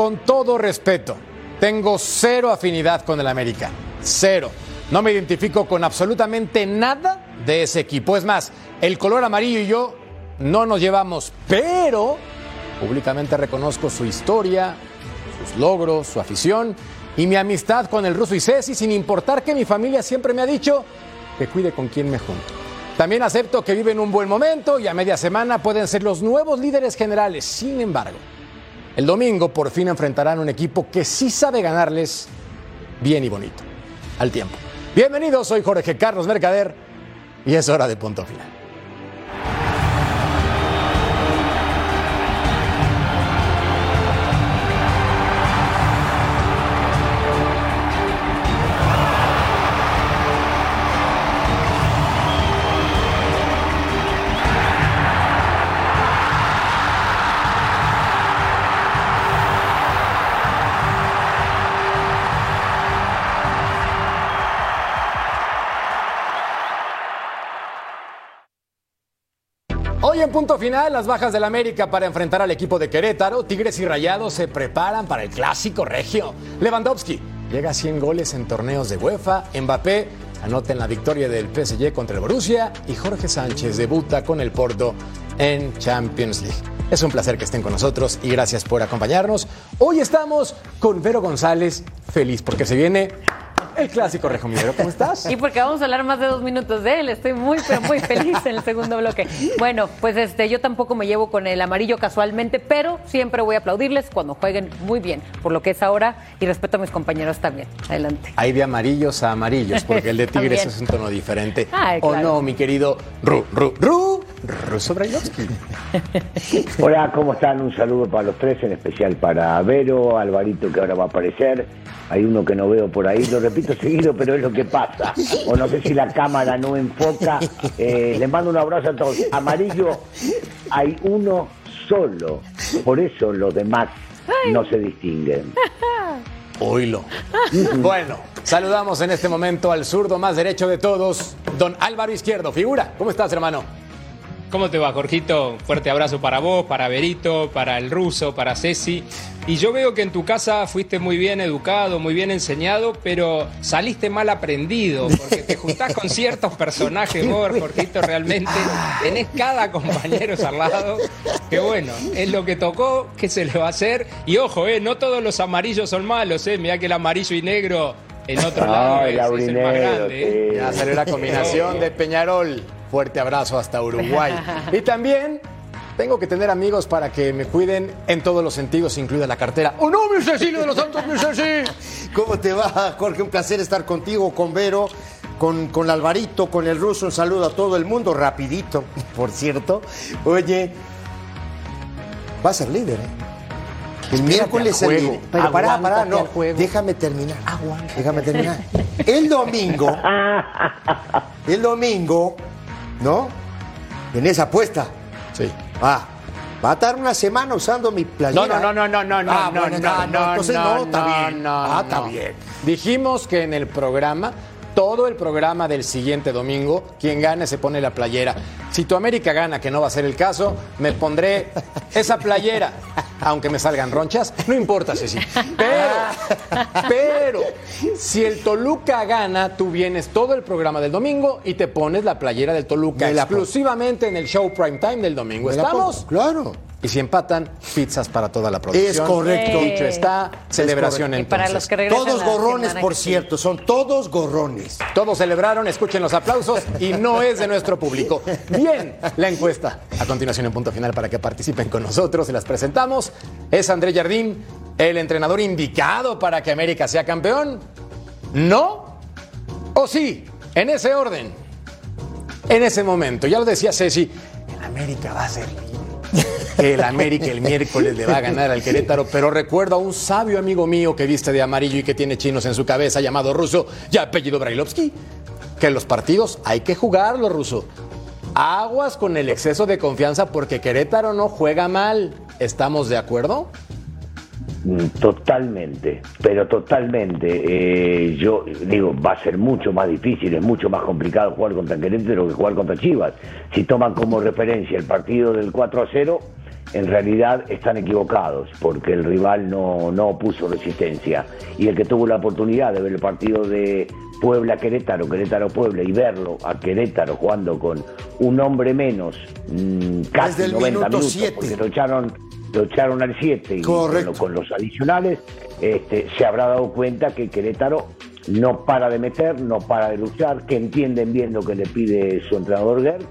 Con todo respeto, tengo cero afinidad con el América. Cero. No me identifico con absolutamente nada de ese equipo. Es más, el color amarillo y yo no nos llevamos, pero públicamente reconozco su historia, sus logros, su afición y mi amistad con el ruso y Ceci, sin importar que mi familia siempre me ha dicho que cuide con quién me junto. También acepto que viven un buen momento y a media semana pueden ser los nuevos líderes generales. Sin embargo, el domingo por fin enfrentarán un equipo que sí sabe ganarles bien y bonito, al tiempo. Bienvenidos, soy Jorge Carlos Mercader y es hora de punto final. Punto final, las bajas del América para enfrentar al equipo de Querétaro. Tigres y Rayados se preparan para el clásico regio. Lewandowski llega a 100 goles en torneos de UEFA. Mbappé anota en la victoria del PSG contra el Borussia. Y Jorge Sánchez debuta con el Porto en Champions League. Es un placer que estén con nosotros y gracias por acompañarnos. Hoy estamos con Vero González, feliz porque se viene el clásico regio minero. ¿Cómo estás? Y porque vamos a hablar más de dos minutos de él. Estoy muy, pero muy feliz en el segundo bloque. Bueno, pues este, yo tampoco me llevo con el amarillo casualmente, pero siempre voy a aplaudirles cuando jueguen muy bien, por lo que es ahora, y respeto a mis compañeros también. Adelante. Hay de amarillos a amarillos, porque el de Tigres es un tono diferente. Ay, ¿O claro. no, mi querido Ru, Ru, Ru, Ruso Brailovsky? Hola, ¿cómo están? Un saludo para los tres, en especial para Vero, Alvarito que ahora va a aparecer. Hay uno que no veo por ahí, lo repito seguido, pero es lo que pasa. O no sé si la cámara no enfoca. Eh, les mando un abrazo a todos. Amarillo, hay uno solo. Por eso los demás no se distinguen. Oílo. bueno, saludamos en este momento al zurdo más derecho de todos, don Álvaro Izquierdo. Figura, ¿cómo estás, hermano? ¿Cómo te va, Jorgito? Fuerte abrazo para vos, para Berito, para el ruso, para Ceci. Y yo veo que en tu casa fuiste muy bien educado, muy bien enseñado, pero saliste mal aprendido, porque te juntás con ciertos personajes vos, Jorgito, realmente. Tenés cada compañero al lado, que bueno, es lo que tocó, ¿qué se le va a hacer? Y ojo, eh, no todos los amarillos son malos, eh, mirá que el amarillo y negro en otro lado Ay, es, es el más grande. eh. Ya salió la combinación de Peñarol. Fuerte abrazo hasta Uruguay. Y también tengo que tener amigos para que me cuiden en todos los sentidos, incluida la cartera. ¡Oh no, mi Cecilio de los Santos, mi Ceci! ¿Cómo te va, Jorge? Un placer estar contigo, con Vero, con, con Alvarito, con el ruso. Un saludo a todo el mundo, rapidito, por cierto. Oye, va a ser líder, ¿eh? El miércoles el juego. líder. Pero pará, pará, no. Déjame terminar. Déjame terminar. El domingo, el domingo, ¿no? En esa apuesta. Sí. Ah, va a estar una semana usando mi playera. No, no, no, no, no, no, Ah, no, bueno, no, está- no, entonces no, no, está no, bien. no, Ah, está no. bien. Dijimos que en el programa, todo el programa del siguiente domingo, quien gane se pone la playera. Si tu América gana, que no va a ser el caso, me pondré esa playera. Aunque me salgan ronchas, no importa, Ceci. Pero, pero, si el Toluca gana, tú vienes todo el programa del domingo y te pones la playera del Toluca exclusivamente en el show prime time del domingo. ¿Estamos? Claro. Y si empatan, pizzas para toda la producción. Es correcto. Dicho está, celebración Y entonces. para los que regresan Todos gorrones, por cierto, son todos gorrones. Todos celebraron, escuchen los aplausos y no es de nuestro público. Bien, la encuesta. A continuación en punto final para que participen con nosotros, se las presentamos. ¿Es André Jardín el entrenador indicado para que América sea campeón? ¿No? ¿O sí? En ese orden. En ese momento, ya lo decía Ceci, América va a ser que el América el miércoles le va a ganar al Querétaro, pero recuerdo a un sabio amigo mío que viste de amarillo y que tiene chinos en su cabeza llamado Ruso y apellido Brailovsky, que los partidos hay que jugarlos, Ruso. Aguas con el exceso de confianza porque Querétaro no juega mal. ¿Estamos de acuerdo? Mm, Totalmente, pero totalmente. Eh, yo digo, va a ser mucho más difícil, es mucho más complicado jugar contra Querétaro que jugar contra Chivas. Si toman como referencia el partido del 4 a 0, en realidad están equivocados, porque el rival no, no puso resistencia. Y el que tuvo la oportunidad de ver el partido de Puebla-Querétaro, Querétaro-Puebla, y verlo a Querétaro jugando con un hombre menos, mm, casi Desde el 90 minuto minutos, siete. porque lo echaron, lo echaron al 7 y lo- con los adicionales, este, se habrá dado cuenta que Querétaro no para de meter, no para de luchar, que entienden bien lo que le pide su entrenador Gerg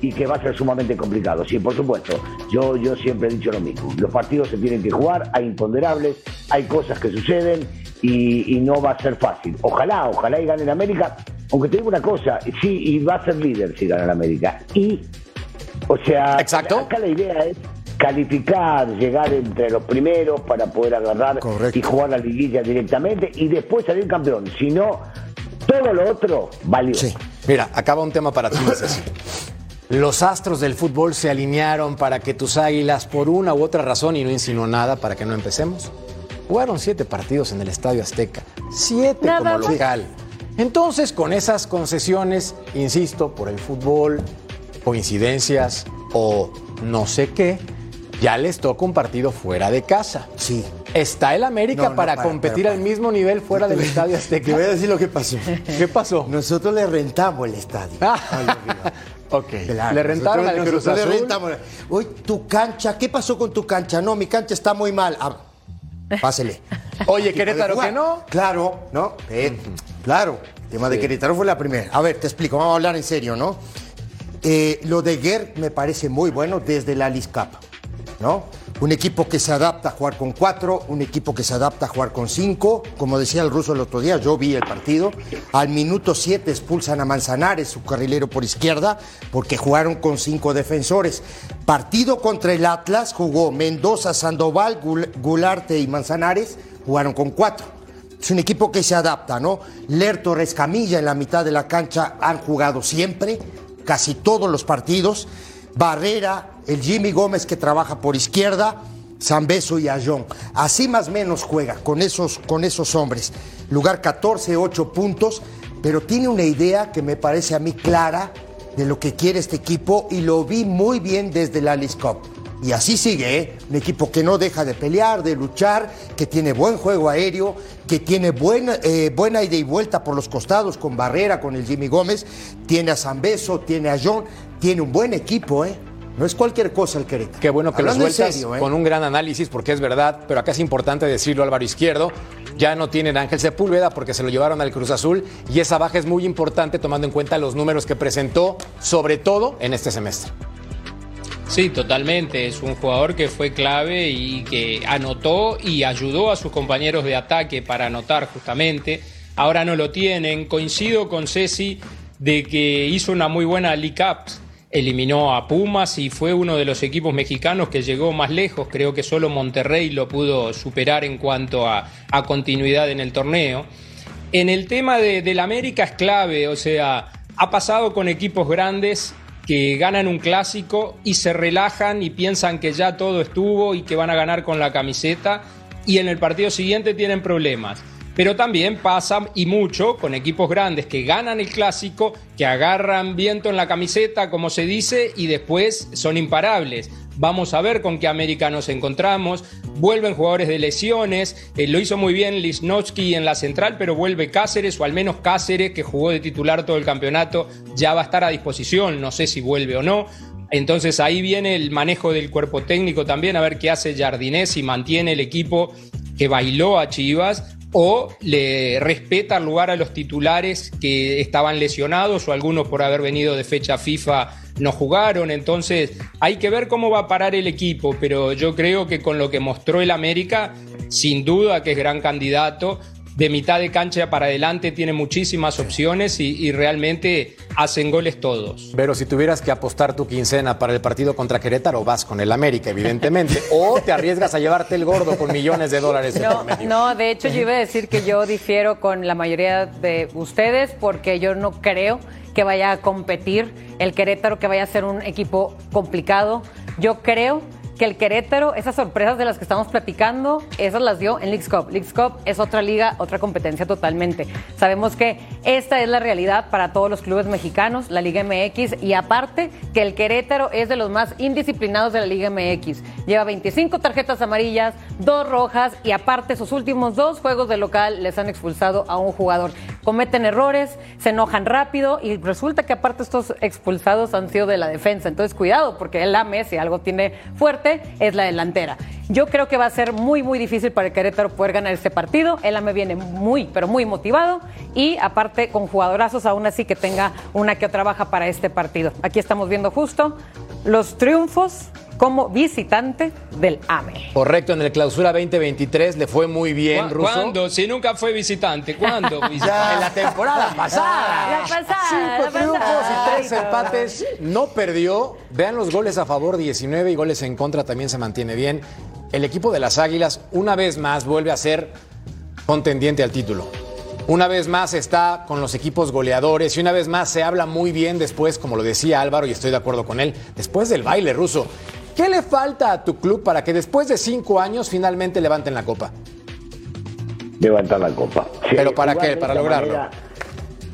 y que va a ser sumamente complicado. Sí, por supuesto, yo, yo siempre he dicho lo mismo. Los partidos se tienen que jugar, hay imponderables, hay cosas que suceden y, y no va a ser fácil. Ojalá, ojalá y gane en América, aunque te digo una cosa, sí, y va a ser líder si gana en América. Y, o sea, Exacto. acá la idea es calificar, llegar entre los primeros para poder agarrar Correcto. y jugar la liguilla directamente y después salir campeón. Si no, todo lo otro valió. Sí. Mira, acaba un tema para ti. Los astros del fútbol se alinearon para que tus águilas, por una u otra razón, y no insinuó nada para que no empecemos, jugaron siete partidos en el Estadio Azteca. Siete Nada como más. local. Entonces, con esas concesiones, insisto, por el fútbol, coincidencias o no sé qué, ya les toca un partido fuera de casa. Sí. ¿Está el América No, no, para para, competir para, al mismo nivel fuera del Estadio Te voy a Azteca? decir lo que pasó. ¿Qué pasó? Nosotros le rentamos el estadio. rival. ok. Claro, ¿Le rentaron nosotros- al Cruz Azul? Le rentamos. Uy, tu cancha, ¿qué pasó con tu cancha? No, mi cancha está muy mal. Ah, pásele. Oye, Querétaro, que no. Claro, ¿no? Eh, Claro. El tema de Querétaro fue la primera. A ver, te explico, vamos a hablar en serio, ¿no? Eh, lo de Guerr me parece muy bueno desde la Alice Cup, Un equipo que se adapta a jugar con cuatro, un equipo que se adapta a jugar con cinco. Como decía el ruso el otro día, yo vi el partido. Al minuto siete expulsan a Manzanares, su carrilero por izquierda, porque jugaron con cinco defensores. Partido contra el Atlas jugó Mendoza, Sandoval, Gul- Gularte y Manzanares, jugaron con cuatro. Es un equipo que se adapta, ¿no? Lerto, Rescamilla en la mitad de la cancha han jugado siempre, casi todos los partidos. Barrera, el Jimmy Gómez que trabaja por izquierda, Zambeso y Ayón. Así más o menos juega con esos, con esos hombres. Lugar 14, 8 puntos, pero tiene una idea que me parece a mí clara de lo que quiere este equipo y lo vi muy bien desde la Alice Cup. Y así sigue, ¿eh? Un equipo que no deja de pelear, de luchar, que tiene buen juego aéreo, que tiene buena, eh, buena ida y vuelta por los costados con Barrera, con el Jimmy Gómez, tiene a Zambeso, tiene a John, tiene un buen equipo, ¿eh? No es cualquier cosa el Querétaro. Qué bueno que lo Hablando en sueltas serio, ¿eh? con un gran análisis, porque es verdad, pero acá es importante decirlo, Álvaro Izquierdo. Ya no tienen Ángel Sepúlveda porque se lo llevaron al Cruz Azul y esa baja es muy importante tomando en cuenta los números que presentó, sobre todo en este semestre. Sí, totalmente. Es un jugador que fue clave y que anotó y ayudó a sus compañeros de ataque para anotar justamente. Ahora no lo tienen. Coincido con Ceci de que hizo una muy buena League Cup. Eliminó a Pumas y fue uno de los equipos mexicanos que llegó más lejos. Creo que solo Monterrey lo pudo superar en cuanto a, continuidad en el torneo. En el tema de, del América es clave, o sea, ha pasado con equipos grandes que ganan un clásico y se relajan y piensan que ya todo estuvo y que van a ganar con la camiseta y en el partido siguiente tienen problemas. Pero también pasa y mucho con equipos grandes que ganan el clásico, que agarran viento en la camiseta, como se dice, y después son imparables. Vamos a ver con qué América nos encontramos. Vuelven jugadores de lesiones. Eh, lo hizo muy bien Lisnowski en la central, pero vuelve Cáceres, o al menos Cáceres, que jugó de titular todo el campeonato, ya va a estar a disposición. No sé si vuelve o no. Entonces ahí viene el manejo del cuerpo técnico también, a ver qué hace Jardinés, si mantiene el equipo que bailó a Chivas o le respeta el lugar a los titulares que estaban lesionados o algunos por haber venido de fecha FIFA no jugaron. Entonces hay que ver cómo va a parar el equipo, pero yo creo que con lo que mostró el América, sin duda que es gran candidato de mitad de cancha para adelante tiene muchísimas opciones y, y realmente hacen goles todos. Pero si tuvieras que apostar tu quincena para el partido contra Querétaro, vas con el América, evidentemente. o te arriesgas a llevarte el gordo con millones de dólares No, no, de hecho yo iba a decir que yo difiero con la mayoría de ustedes porque yo no creo que vaya a competir el Querétaro, que vaya a ser un equipo complicado. Yo creo que el Querétaro, esas sorpresas de las que estamos platicando, esas las dio en Leagues Cup. Leagues Cup es otra liga, otra competencia totalmente. Sabemos que esta es la realidad para todos los clubes mexicanos, la Liga MX, y aparte que el Querétaro es de los más indisciplinados de la Liga MX. Lleva 25 tarjetas amarillas, dos rojas y aparte sus últimos dos juegos de local les han expulsado a un jugador. Cometen errores, se enojan rápido y resulta que aparte estos expulsados han sido de la defensa. Entonces cuidado porque el AME, si algo tiene fuerte, es la delantera. Yo creo que va a ser muy, muy difícil para el Querétaro poder ganar este partido. El AME viene muy, pero muy motivado y aparte con jugadorazos aún así que tenga una que otra baja para este partido. Aquí estamos viendo justo los triunfos como visitante del AME. Correcto, en el clausura 2023 le fue muy bien, ¿Cu- Russo. ¿Cuándo? Si nunca fue visitante, ¿cuándo? En la temporada pasada. La pasada, Cinco la triunfos pasada. y tres empates. No perdió. Vean los goles a favor, 19 y goles en contra también se mantiene bien. El equipo de las Águilas una vez más vuelve a ser contendiente al título. Una vez más está con los equipos goleadores y una vez más se habla muy bien después, como lo decía Álvaro, y estoy de acuerdo con él, después del baile ruso. ¿Qué le falta a tu club para que después de cinco años finalmente levanten la copa? levantar la copa. ¿Pero para qué? Para lograrlo. manera,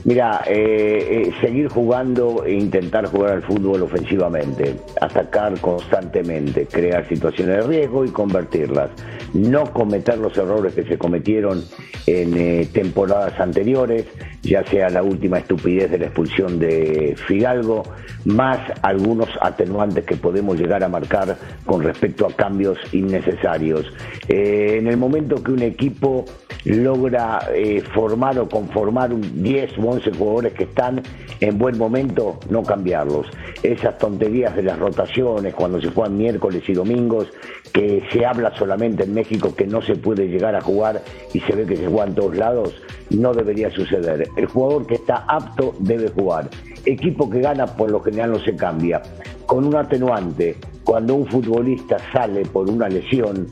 Mira, eh, eh, seguir jugando e intentar jugar al fútbol ofensivamente, atacar constantemente, crear situaciones de riesgo y convertirlas. No cometer los errores que se cometieron en eh, temporadas anteriores, ya sea la última estupidez de la expulsión de Fidalgo, más algunos atenuantes que podemos llegar a marcar con respecto a cambios innecesarios. Eh, en el momento que un equipo logra eh, formar o conformar un 10 o 11 jugadores que están en buen momento, no cambiarlos. Esas tonterías de las rotaciones, cuando se juegan miércoles y domingos, que se habla solamente en México que no se puede llegar a jugar y se ve que se juega en todos lados, no debería suceder. El jugador que está apto debe jugar. Equipo que gana por lo general no se cambia. Con un atenuante, cuando un futbolista sale por una lesión,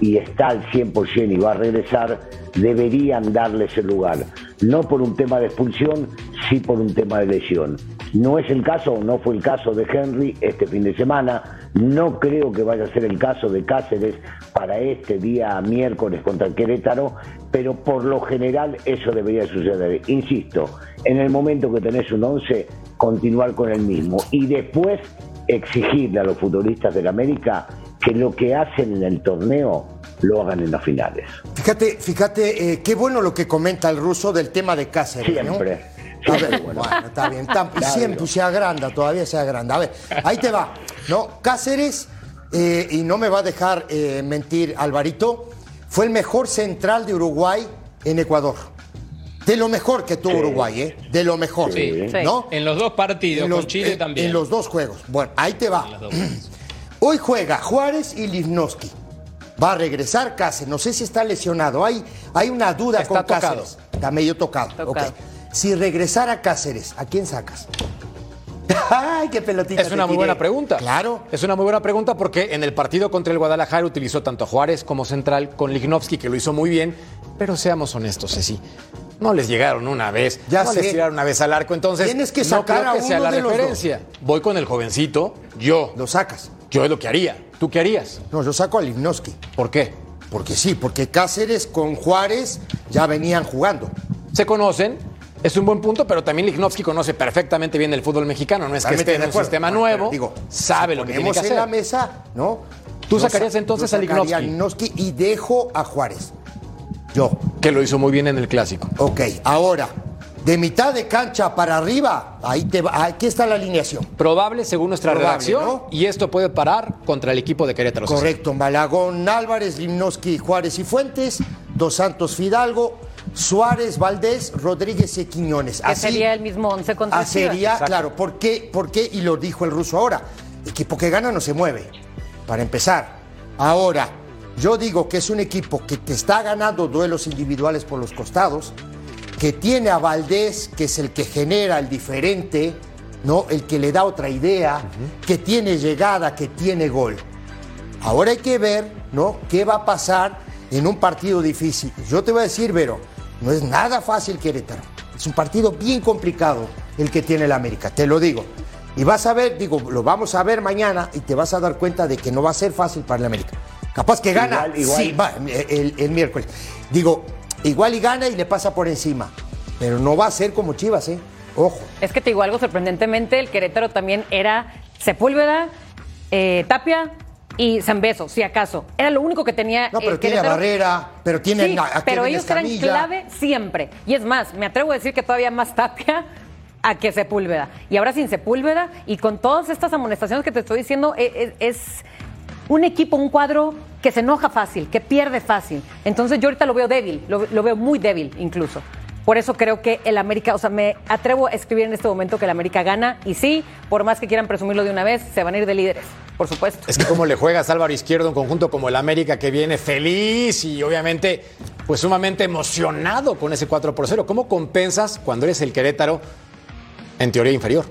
y está al 100% y va a regresar, deberían darle ese lugar. No por un tema de expulsión, sí por un tema de lesión. No es el caso, no fue el caso de Henry este fin de semana, no creo que vaya a ser el caso de Cáceres para este día miércoles contra el Querétaro, pero por lo general eso debería suceder. Insisto, en el momento que tenés un 11, continuar con el mismo y después exigirle a los futbolistas del América que lo que hacen en el torneo lo hagan en las finales. Fíjate, fíjate, eh, qué bueno lo que comenta el ruso del tema de Cáceres, ¿no? A ver, bueno, está bien. está- Claro. siempre se agranda, todavía se agranda. A ver, ahí te va. No, Cáceres, eh, y no me va a dejar eh, mentir Alvarito, fue el mejor central de Uruguay en Ecuador. De lo mejor que tuvo Uruguay, ¿eh? De lo mejor. Sí. ¿No? En los dos partidos, En los- con Chile en- también. En los dos juegos. Bueno, ahí te va. Hoy juega Juárez y Livnowski. Va a regresar Cáceres. No sé si está lesionado. Hay, hay una duda Está con tocado. Cáceres. Está medio tocado. Tocado. ok. Si regresara Cáceres, ¿a quién sacas? ¡Ay, qué pelotita! Es una muy buena pregunta. Claro. Es una muy buena pregunta porque en el partido contra el Guadalajara utilizó tanto a Juárez como central con Lignovsky, que lo hizo muy bien. Pero seamos honestos, Ceci. No les llegaron una vez, Ya no sé. les tiraron una vez al arco, entonces Tienes que no sacar creo a que sea uno la de los referencia. Voy con el jovencito, yo, Lo sacas. yo es lo que haría. ¿Tú qué harías? No, yo saco a Livnowski. ¿Por qué? Porque sí, porque Cáceres con Juárez ya venían jugando. Se conocen, es un buen punto, pero también Lignovsky conoce perfectamente bien el fútbol mexicano. No es que esté en un sistema nuevo, digo, sabe si lo que tiene que en la hacer. mesa, ¿no? Tú sacarías sa- entonces yo a Lichnowsky. Lichnowsky y dejo a Juárez. Yo. Que lo hizo muy bien en el clásico. Ok, ahora, de mitad de cancha para arriba, ahí te va, aquí está la alineación. Probable según nuestra Probable, redacción. ¿no? Y esto puede parar contra el equipo de Querétaro. Correcto, Malagón, Álvarez, Limnoski, Juárez y Fuentes, Dos Santos Fidalgo, Suárez, Valdés, Rodríguez y Quiñones. Que sería el mismo once contra sería, claro, ¿por qué? ¿por qué? Y lo dijo el ruso ahora. Equipo que gana no se mueve, para empezar. Ahora, yo digo que es un equipo que te está ganando duelos individuales por los costados, que tiene a Valdés, que es el que genera el diferente, ¿no? El que le da otra idea, que tiene llegada, que tiene gol. Ahora hay que ver, ¿no? ¿Qué va a pasar en un partido difícil? Yo te voy a decir, Vero, no es nada fácil Querétaro. Es un partido bien complicado el que tiene el América, te lo digo. Y vas a ver, digo, lo vamos a ver mañana y te vas a dar cuenta de que no va a ser fácil para el América. Capaz que gana, Igual, igual. sí, va, el, el miércoles. Digo, igual y gana y le pasa por encima. Pero no va a ser como Chivas, ¿eh? Ojo. Es que te digo algo sorprendentemente, el Querétaro también era Sepúlveda, eh, Tapia y Zambeso, si acaso. Era lo único que tenía No, pero el tiene a. Barrera, pero tiene Sí, a- a pero ellos eran clave siempre. Y es más, me atrevo a decir que todavía más Tapia a que Sepúlveda. Y ahora sin Sepúlveda y con todas estas amonestaciones que te estoy diciendo, e- e- es, un equipo, un cuadro que se enoja fácil, que pierde fácil. Entonces yo ahorita lo veo débil, lo, lo veo muy débil incluso. Por eso creo que el América, o sea, me atrevo a escribir en este momento que el América gana y sí, por más que quieran presumirlo de una vez, se van a ir de líderes, por supuesto. Es que cómo le juegas Álvaro Izquierdo un conjunto como el América que viene feliz y obviamente pues sumamente emocionado con ese 4 por 0. ¿Cómo compensas cuando eres el Querétaro en teoría inferior?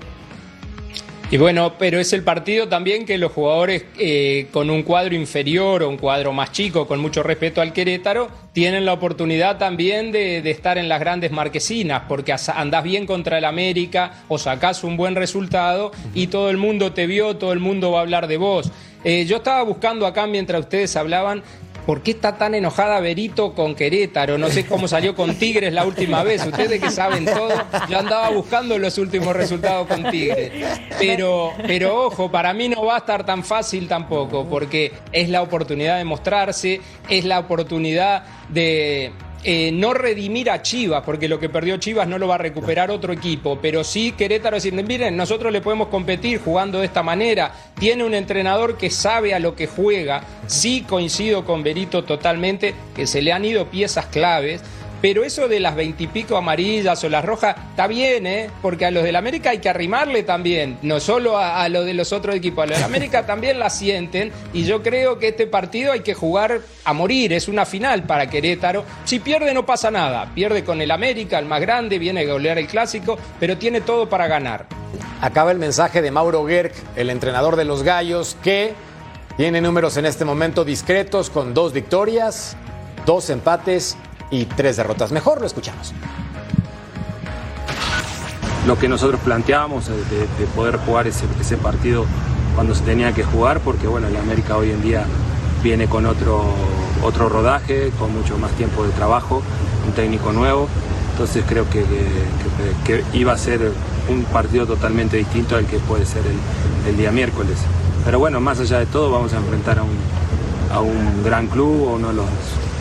Y bueno, pero es el partido también que los jugadores eh, con un cuadro inferior o un cuadro más chico, con mucho respeto al Querétaro, tienen la oportunidad también de, de estar en las grandes marquesinas, porque andás bien contra el América o sacás un buen resultado y todo el mundo te vio, todo el mundo va a hablar de vos. Eh, yo estaba buscando acá mientras ustedes hablaban. ¿Por qué está tan enojada Berito con Querétaro? No sé cómo salió con Tigres la última vez. Ustedes que saben todo, yo andaba buscando los últimos resultados con Tigres. Pero, pero ojo, para mí no va a estar tan fácil tampoco, porque es la oportunidad de mostrarse, es la oportunidad de eh, no redimir a Chivas, porque lo que perdió Chivas no lo va a recuperar otro equipo, pero sí Querétaro decir, miren, nosotros le podemos competir jugando de esta manera, tiene un entrenador que sabe a lo que juega, sí coincido con Berito totalmente, que se le han ido piezas claves, pero eso de las veintipico amarillas o las rojas está bien, ¿eh? Porque a los del América hay que arrimarle también, no solo a, a los de los otros equipos, a los del América también la sienten y yo creo que este partido hay que jugar a morir, es una final para Querétaro. Si pierde no pasa nada, pierde con el América, el más grande, viene a golear el clásico, pero tiene todo para ganar. Acaba el mensaje de Mauro Gerg, el entrenador de los Gallos, que tiene números en este momento discretos con dos victorias, dos empates y tres derrotas. Mejor lo escuchamos. lo que nosotros planteábamos de, de- de poder jugar ese, ese partido cuando se tenía que jugar, porque bueno, el América hoy en día viene con otro, otro rodaje, con mucho más tiempo de trabajo, un técnico nuevo, entonces creo que, que- iba a ser un partido totalmente distinto al que puede ser el, el día miércoles. Pero bueno, más allá de todo, vamos a enfrentar a un, a un gran club, a uno de los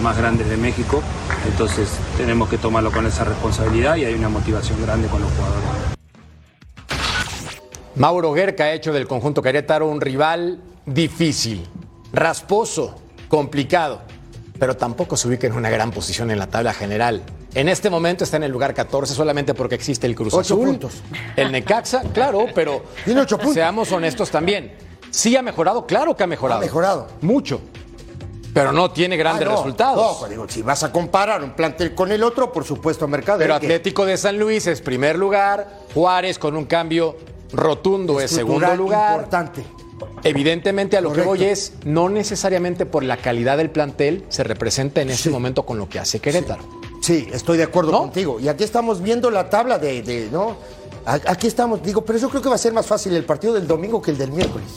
más grandes de México, entonces tenemos que tomarlo con esa responsabilidad y hay una motivación grande con los jugadores. Mauro Gerg ha hecho del conjunto Querétaro un rival difícil, rasposo, complicado, pero tampoco se ubica en una gran posición en la tabla general. En este momento está en el lugar 14 solamente porque existe el Cruz Ocho Azul, puntos. el Necaxa, claro, pero Tiene ocho puntos. seamos honestos también. Sí ha mejorado, claro que ha mejorado. Ha mejorado. Mucho. Pero no tiene grandes Ah, no, resultados. no, digo, si vas a comparar un plantel con el otro, por supuesto, Mercado. Pero Atlético de San Luis es primer lugar, Juárez con un cambio rotundo es segundo lugar. Importante. Evidentemente a lo Correcto. que voy es, no necesariamente por la calidad del plantel se representa en este momento con lo que hace Querétaro. Sí, estoy de acuerdo ¿No? contigo. Y aquí estamos viendo la tabla de, de, ¿no? Aquí estamos, digo, pero yo creo que va a ser más fácil el partido del domingo que el del miércoles.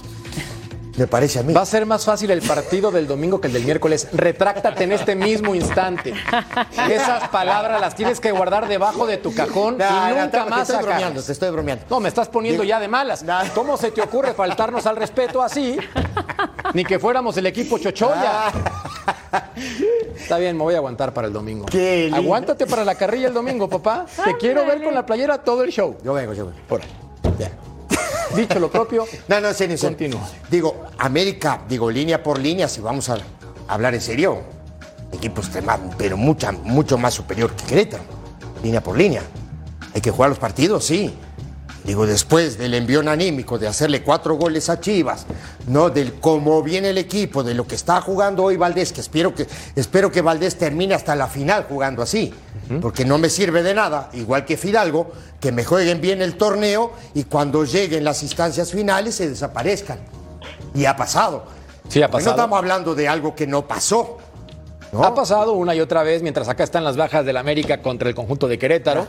Me parece a mí. Va a ser más fácil el partido del domingo que el del miércoles. Retráctate en este mismo instante. Esas palabras las tienes que guardar debajo de tu cajón No, y no, nunca te- más te estoy bromeando, te estoy bromeando. No, me estás poniendo Digo- ya de malas. No. ¿Cómo se te ocurre faltarnos al respeto así? Ni que fuéramos el equipo Chochoya. Está bien, me voy a aguantar para el domingo. Qué lindo. Aguántate para la carrilla el domingo, papá. Te quiero ver con la playera todo el show. Yo vengo, yo vengo. Por ahí. Bien. Dicho lo propio, No, no, serio. Continúa. Digo, América, digo, línea por línea, si vamos a hablar en serio, equipo extremado, pero mucha, mucho más superior que Querétaro. Línea por línea. Hay que jugar los partidos, sí. Digo, después del envión anímico de hacerle cuatro goles a Chivas, ¿no? Del cómo viene el equipo, de lo que está jugando hoy Valdés, que espero que, espero que Valdés termine hasta la final jugando así. Porque no me sirve de nada, igual que Fidalgo, que me jueguen bien el torneo y cuando lleguen las instancias finales se desaparezcan. Y ha pasado. Sí, ha. No estamos hablando de algo que no pasó. ¿no? Ha pasado una y otra vez, mientras acá están las bajas del América contra el conjunto de Querétaro.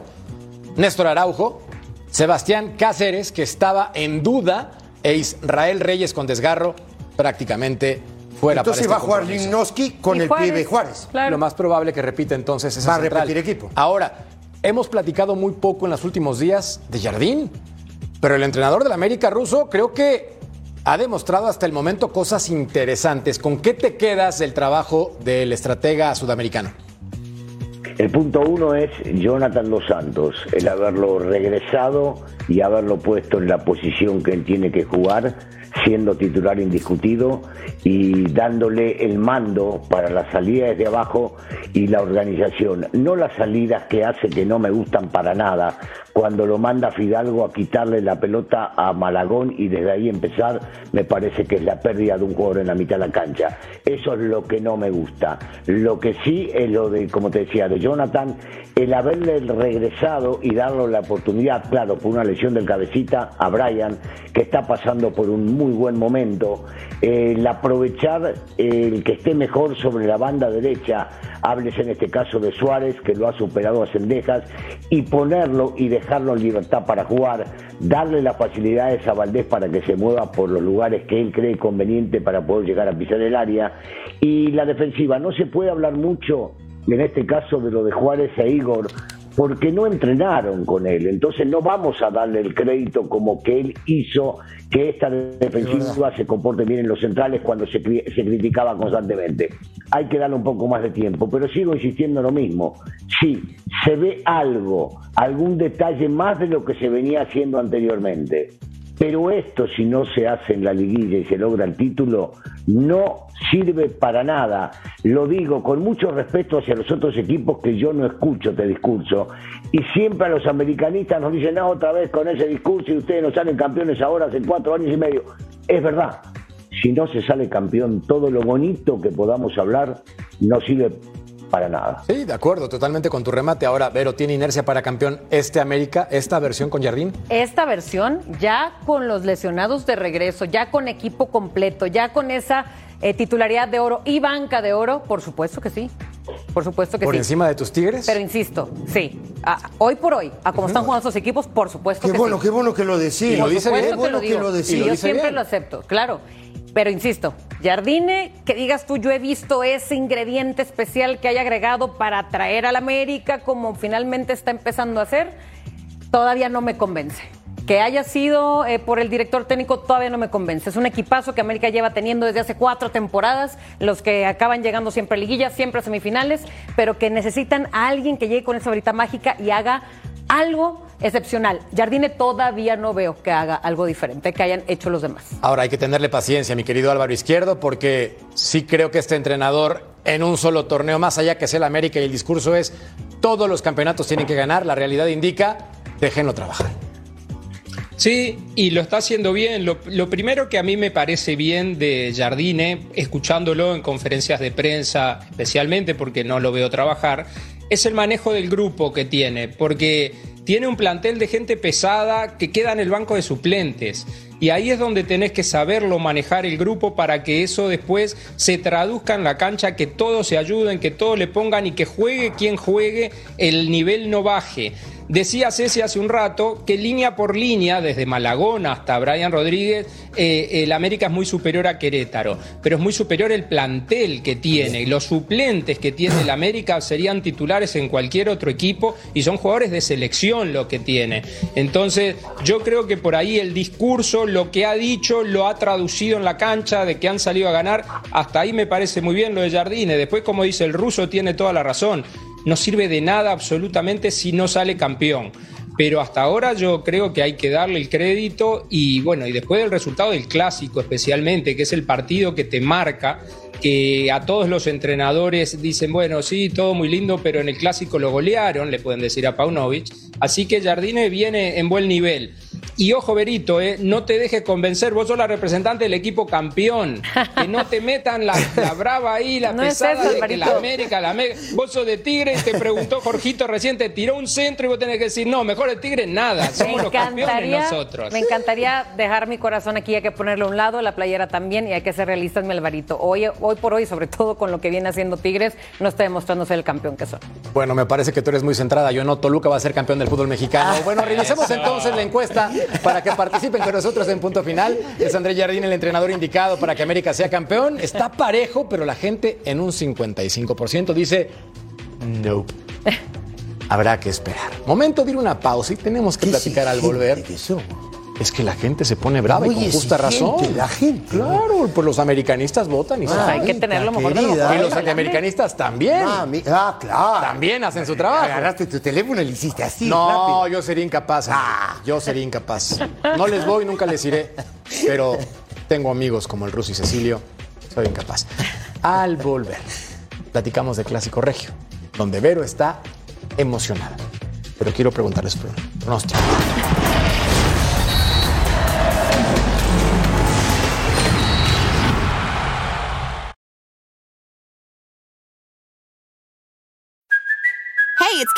Néstor Araujo, Sebastián Cáceres, que estaba en duda, e Israel Reyes con desgarro, prácticamente fuera Entonces para va a este jugar. Limnoski con Y el Juárez, pibe Juárez. Claro. Lo más probable que repita entonces esa Va a repetir equipo. Ahora, hemos platicado muy poco en los últimos días de Jardín, pero el entrenador del América ruso creo que ha demostrado hasta el momento cosas interesantes. ¿Con qué te quedas del trabajo del estratega sudamericano? El punto uno es Jonathan Dos Santos, el haberlo regresado y haberlo puesto en la posición que él tiene que jugar, siendo titular indiscutido y dándole el mando para la salida desde abajo y la organización. No las salidas que hace que no me gustan para nada, cuando lo manda Fidalgo a quitarle la pelota a Malagón y desde ahí empezar, me parece que es la pérdida de un jugador en la mitad de la cancha. Eso es lo que no me gusta. Lo que sí es lo de, como te decía, de Jonathan, el haberle regresado y darle la oportunidad, claro, por una lesión del cabecita, a Brian, que está pasando por un muy buen momento, el aprovechar el que esté mejor sobre la banda derecha, hables en este caso de Suárez, que lo ha superado a Cendejas, y ponerlo y dejarlo en libertad para jugar, darle las facilidades a Valdés para que se mueva por los lugares que él cree conveniente para poder llegar a pisar el área. Y la defensiva, no se puede hablar mucho en este caso de lo de Juárez e Igor, porque no entrenaron con él. Entonces no vamos a darle el crédito como que él hizo que esta defensiva se comporte bien en los centrales cuando se, se criticaba constantemente. Hay que darle un poco más de tiempo, pero sigo insistiendo en lo mismo. Sí, se ve algo, algún detalle más de lo que se venía haciendo anteriormente. Pero esto, si no se hace en la liguilla y se logra el título, no sirve para nada. Lo digo con mucho respeto hacia los otros equipos que yo no escucho este discurso. Y siempre a los americanistas nos dicen, no, otra vez con ese discurso y ustedes no salen campeones ahora hace cuatro años y medio. Es verdad. Si no se sale campeón, todo lo bonito que podamos hablar no sirve para nada. Sí, de acuerdo, totalmente con tu remate. Ahora, Vero, ¿tiene inercia para campeón este América, esta versión con Jardín? Esta versión, ya con los lesionados de regreso, ya con equipo completo, ya con esa eh, titularidad de oro y banca de oro, por supuesto que sí. Por supuesto que ¿Por sí. encima de tus Tigres? Pero insisto, sí. A- hoy por hoy, a como están jugando estos equipos, por supuesto Qué que bueno, sí. qué bueno que lo decís. Y lo Por bien. Qué bueno que que lo decís. Y lo yo dice siempre bien. lo acepto, claro. Pero insisto, Jardine, que digas tú, yo he visto ese ingrediente especial que haya agregado para atraer al América, como finalmente está empezando a hacer, todavía no me convence. Que haya sido eh, por el director técnico todavía no me convence. Es un equipazo que América lleva teniendo desde hace cuatro temporadas, los que acaban llegando siempre a liguillas, siempre a semifinales, pero que necesitan a alguien que llegue con esa varita mágica y haga algo excepcional. Jardine todavía no veo que haga algo diferente, que hayan hecho los demás. Ahora hay que tenerle paciencia, mi querido Álvaro Izquierdo, porque sí creo que este entrenador en un solo torneo, más allá que sea el América y el discurso es todos los campeonatos tienen que ganar, la realidad indica, déjenlo trabajar. Sí, y lo está haciendo bien. Lo, lo primero que a mí me parece bien de Jardine, escuchándolo en conferencias de prensa, especialmente porque no lo veo trabajar, es el manejo del grupo que tiene, porque tiene un plantel de gente pesada que queda en el banco de suplentes. Y ahí es donde tenés que saberlo manejar el grupo para que eso después se traduzca en la cancha, que todos se ayuden, que todos le pongan y que juegue quien juegue, el nivel no baje. Decía Ceci hace un rato que línea por línea, desde Malagón hasta Brian Rodríguez, eh, el América es muy superior a Querétaro, pero es muy superior el plantel que tiene. Y los suplentes que tiene el América serían titulares en cualquier otro equipo y son jugadores de selección lo que tiene. Entonces, yo creo que por ahí el discurso, lo que ha dicho, lo ha traducido en la cancha, de que han salido a ganar. Hasta ahí me parece muy bien lo de Jardine. Después, como dice el ruso, tiene toda la razón no sirve de nada absolutamente si no sale campeón. Pero hasta ahora yo creo que hay que darle el crédito y bueno, y después del resultado del clásico especialmente, que es el partido que te marca, que a todos los entrenadores dicen, bueno, sí, todo muy lindo, pero en el clásico lo golearon, le pueden decir a Paunovic. Así que Jardine viene en buen nivel. Y ojo, Berito, eh, no te dejes convencer, vos sos la representante del equipo campeón. Que no te metan la, la brava ahí, la No es pesada eso, de que la. América, la América. Vos sos de Tigre y te preguntó Jorgito recién, te tiró un centro y vos tenés que decir, no, mejor el Tigre nada, Me somos los campeones nosotros. me encantaría dejar mi corazón aquí, hay que ponerlo a un lado, la playera también, y hay que ser realistas, mi Alvarito. Hoy, hoy por hoy, sobre todo con lo que viene haciendo Tigres, no está demostrando ser el campeón que son. Bueno, me parece que tú eres muy centrada. Yo no, Toluca va a ser campeón del fútbol mexicano. Bueno, revisemos entonces la encuesta para que participen con nosotros en punto final. Es André Jardín el entrenador indicado para que América sea campeón. Está parejo, pero la gente en un 55% dice no. Habrá que esperar. Momento de ir a una pausa y tenemos que platicar al volver. Es que la gente se pone brava y con justa razón. la gente, Claro, pues los americanistas votan y Pues hay que tener lo mejor de lo querida. mejor. Y los antiamericanistas también. Ah, mi- ah, claro. También hacen su trabajo. Agarraste tu teléfono y le hiciste así. No, rápido. yo sería incapaz. Ah. Yo sería incapaz. No les voy, nunca les iré. Pero tengo amigos como el Ruso y Cecilio. Soy incapaz. Al volver, platicamos de Clásico Regio, donde Vero está emocionada. Pero quiero preguntarles por pronóstico.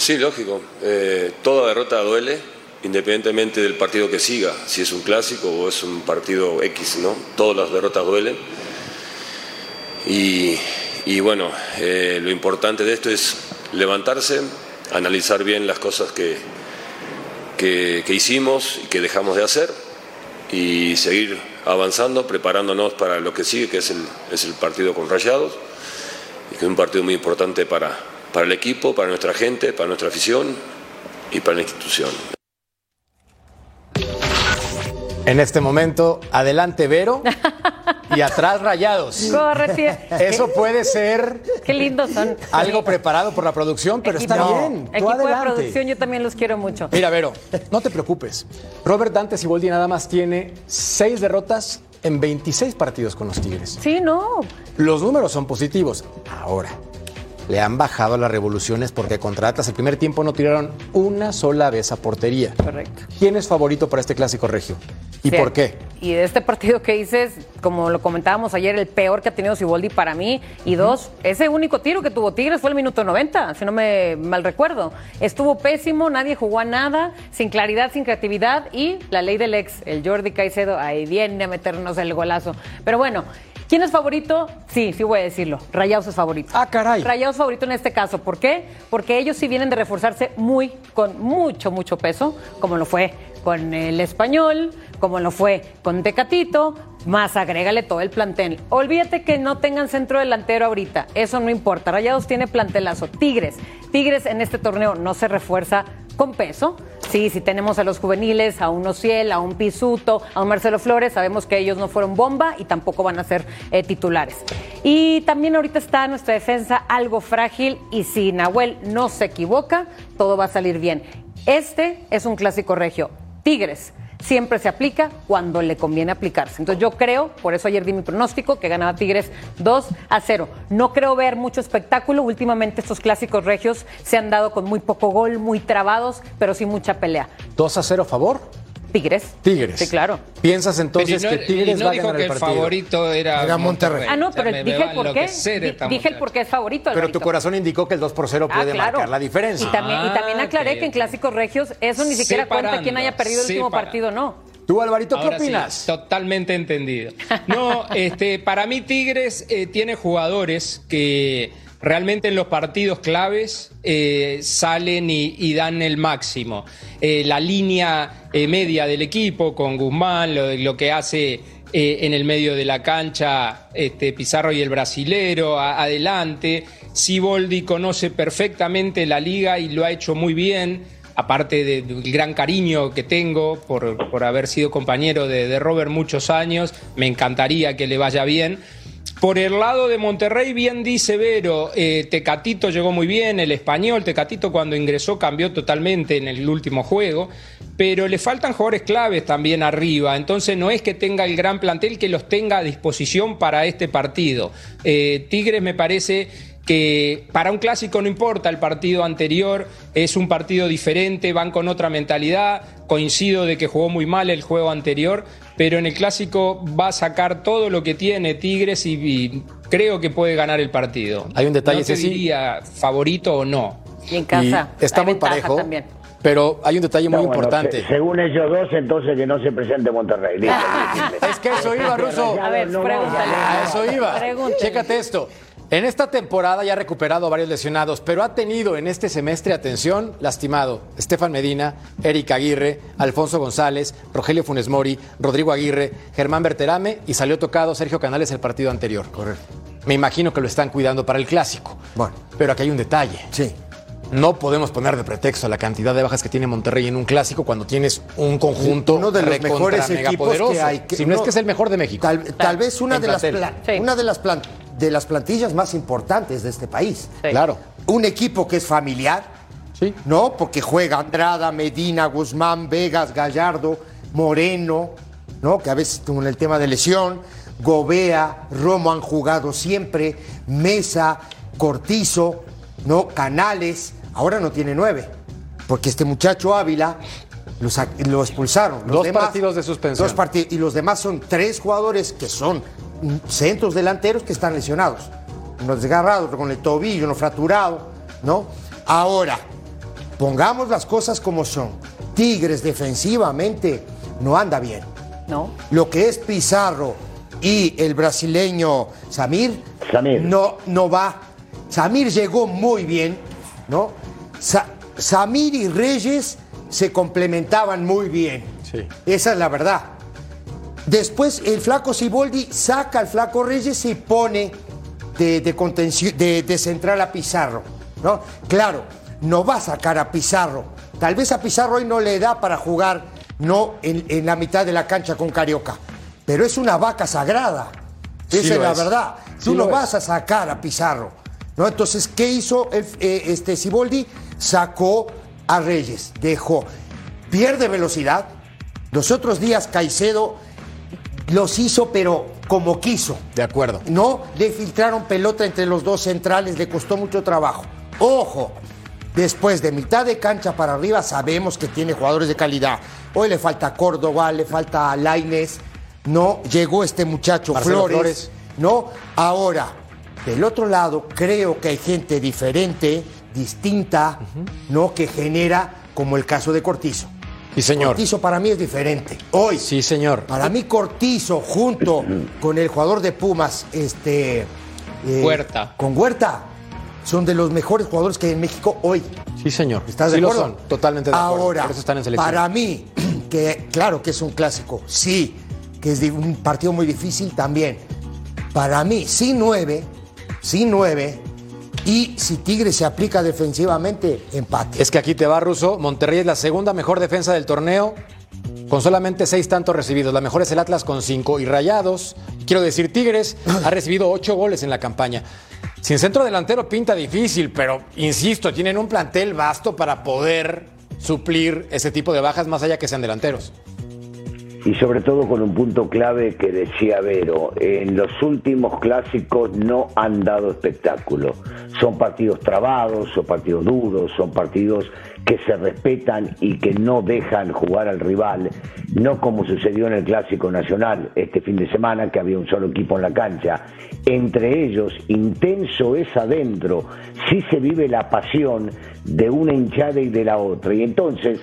Sí, lógico. Eh, toda derrota duele, independientemente del partido que siga, si es un clásico o es un partido X, ¿no? Todas las derrotas duelen. Y, y bueno, eh, lo importante de esto es levantarse, analizar bien las cosas que, que, hicimos y que dejamos de hacer y seguir avanzando, preparándonos para lo que sigue, que es el, es el partido con Rayados, y que es un partido muy importante para, para el equipo, para nuestra gente, para nuestra afición y para la institución. En este momento, adelante Vero y atrás Rayados. Corre. Eso puede ser Qué lindos son. algo preparado por la producción, pero está bien. Tú Equipo de producción, yo también los quiero mucho. Mira, Vero, no te preocupes. Robert Dante Siboldi nada más tiene seis derrotas en 26 partidos con los Tigres. Sí, no. Los números son positivos. Ahora, le han bajado las revoluciones porque contra Atlas el primer tiempo no tiraron una sola vez a portería. Correcto. ¿Quién es favorito para este clásico regio? ¿Y Sí. por qué? Y de este partido que dices, como lo comentábamos ayer, el peor que ha tenido Siboldi para mí. Y dos, ese único tiro que tuvo Tigres fue el minuto 90, si no me mal recuerdo. Estuvo pésimo, nadie jugó a nada, sin claridad, sin creatividad. Y la ley del ex, el Jordi Caicedo, ahí viene a meternos el golazo. Pero bueno. ¿Quién es favorito? Sí, sí voy a decirlo. Rayados es favorito. Ah, caray. Rayados favorito en este caso. ¿Por qué? Porque ellos sí vienen de reforzarse muy, con mucho, mucho peso, como lo fue con el español, como lo fue con Tecatito, más agrégale todo el plantel. Olvídate que no tengan centro delantero ahorita, eso no importa. Rayados tiene plantelazo. Tigres, Tigres en este torneo no se refuerza con peso. Sí, si tenemos a los juveniles, a un Ociel, a un Pisuto, a un Marcelo Flores, sabemos que ellos no fueron bomba y tampoco van a ser eh, titulares. Y también ahorita está nuestra defensa algo frágil y si Nahuel no se equivoca, todo va a salir bien. Este es un clásico regio. Tigres siempre se aplica cuando le conviene aplicarse. Entonces yo creo, por eso ayer di mi pronóstico, que ganaba Tigres 2 a 0. No creo ver mucho espectáculo. Últimamente estos clásicos regios se han dado con muy poco gol, muy trabados, pero sí mucha pelea. 2 a 0 a favor. Tigres. Tigres. Sí, claro. ¿Piensas entonces no- que Tigres no va a dijo ganar que el partido? favorito era, Era Monterrey. Ah, no, O sea, pero dije el por qué. Dije el por qué es favorito. Pero tu Alvarito. corazón indicó que el 2 por 0 Ah, puede claro. marcar la diferencia. Y también, y también Ah, aclaré que en clásicos regios eso ni siquiera cuenta quién haya perdido el último partido, no. ¿Tú, Alvarito, qué Ahora sí, opinas? totalmente entendido. No, este, para mí Tigres eh, tiene jugadores que realmente en los partidos claves eh, salen y, dan el máximo. Eh, la línea eh, media del equipo con Guzmán, lo, que hace en el medio de la cancha este, Pizarro y el brasilero, adelante. Siboldi conoce perfectamente la liga y lo ha hecho muy bien, aparte de- del gran cariño que tengo por, haber sido compañero de Robert muchos años, me encantaría que le vaya bien. Por el lado de Monterrey, bien dice Vero, eh, Tecatito llegó muy bien, el español, Tecatito cuando ingresó cambió totalmente en el último juego, pero le faltan jugadores claves también arriba, entonces no es que tenga el gran plantel que los tenga a disposición para este partido. Eh, Tigres me parece que para un clásico no importa el partido anterior, es un partido diferente, van con otra mentalidad, coincido de que jugó muy mal el juego anterior, pero en el clásico va a sacar todo lo que tiene Tigres y, y creo que puede ganar el partido. Hay un detalle, no te Ceci. diría favorito o no. Y en casa. Y está muy parejo. también. Pero hay un detalle muy No, bueno, importante. se- según ellos dos, entonces que no se presente Monterrey. Es que eso iba, Russo. A ver, pregúntale. A eso iba. Pregúntale. Chécate esto. En esta temporada ya ha recuperado a varios lesionados, pero ha tenido en este semestre, atención, lastimado Estefan Medina, Eric Aguirre, Alfonso González, Rogelio Funes Mori, Rodrigo Aguirre, Germán Berterame y salió tocado Sergio Canales el partido anterior. Correcto. Me imagino que lo están cuidando para el clásico. Bueno. Pero aquí hay un detalle. Sí. No podemos poner de pretexto la cantidad de bajas que tiene Monterrey en un clásico cuando tienes un conjunto Uno de los mejores equipos que hay. que- si no, es que es el mejor de México. Tal, tal vez una de, las pla- una de las plan- de las plantillas más importantes de este país. Claro. Un equipo que es familiar, Sí. ¿no? Porque juega Andrada, Medina, Guzmán, Vegas, Gallardo, Moreno, ¿no? Que a veces con el tema de lesión, Gobea, Romo han jugado siempre, Mesa, Cortizo, ¿no? Canales, ahora no tiene nueve, porque este muchacho Ávila lo, sa- lo expulsaron. Los Dos demás- partidos de suspensión. Dos partidos, y los demás son tres jugadores que son centros delanteros que están lesionados. Uno desgarrado, otro con el tobillo, uno fracturado, ¿no? Ahora, pongamos las cosas como son. Tigres defensivamente no anda bien. No. Lo que es Pizarro y el brasileño Samir, Samir. No, no va. Samir llegó muy bien, ¿no? Sa- Samir y Reyes se complementaban muy bien. Sí. Esa es la verdad. Después el flaco Siboldi saca al flaco Reyes y pone de, de contención- de- de central a Pizarro. ¿no? Claro, no va a sacar a Pizarro. Tal vez a Pizarro hoy no le da para jugar no en, en la mitad de la cancha con Carioca. Pero es una vaca sagrada. Sí Esa es la es. verdad. Sí Tú no es. vas a sacar a Pizarro. ¿no? Entonces, ¿qué hizo el- eh, este Siboldi? Sacó a Reyes, dejó. Pierde velocidad. Los otros días Caicedo los hizo, pero como quiso. De acuerdo. No le filtraron pelota entre los dos centrales, le costó mucho trabajo. Ojo, después de mitad de cancha para arriba sabemos que tiene jugadores de calidad. Hoy le falta Córdoba, le falta Laines, no llegó este muchacho Flores, Flores. no. Ahora, del otro lado creo que hay gente diferente, distinta, no que genera como el caso de Cortizo. Sí, señor. Cortizo para mí es diferente. Hoy. Sí, señor. Para mí Cortizo junto con el jugador de Pumas, este eh, Huerta. con Huerta, son de los mejores jugadores que hay en México hoy. Sí, señor. ¿Estás Sí de lo acuerdo? son, totalmente de acuerdo. Ahora, Por eso están en selección. para mí, que claro que es un clásico, sí, que es un partido muy difícil también. Para mí, sin nueve, sin nueve, y si Tigre se aplica defensivamente, empate. Es que aquí te va, Russo. Monterrey es la segunda mejor defensa del torneo, con solamente seis tantos recibidos. La mejor es el Atlas con cinco. Y Rayados, quiero decir, Tigres ha recibido ocho goles en la campaña. Sin centro delantero pinta difícil, pero insisto, tienen un plantel vasto para poder suplir ese tipo de bajas, más allá que sean delanteros. Y sobre todo con un punto clave que decía Vero, en los últimos clásicos no han dado espectáculo. Son partidos trabados, son partidos duros, son partidos que se respetan y que no dejan jugar al rival, no como sucedió en el Clásico Nacional este fin de semana, que había un solo equipo en la cancha. Entre ellos, intenso es adentro, sí se vive la pasión de una hinchada y de la otra. Y entonces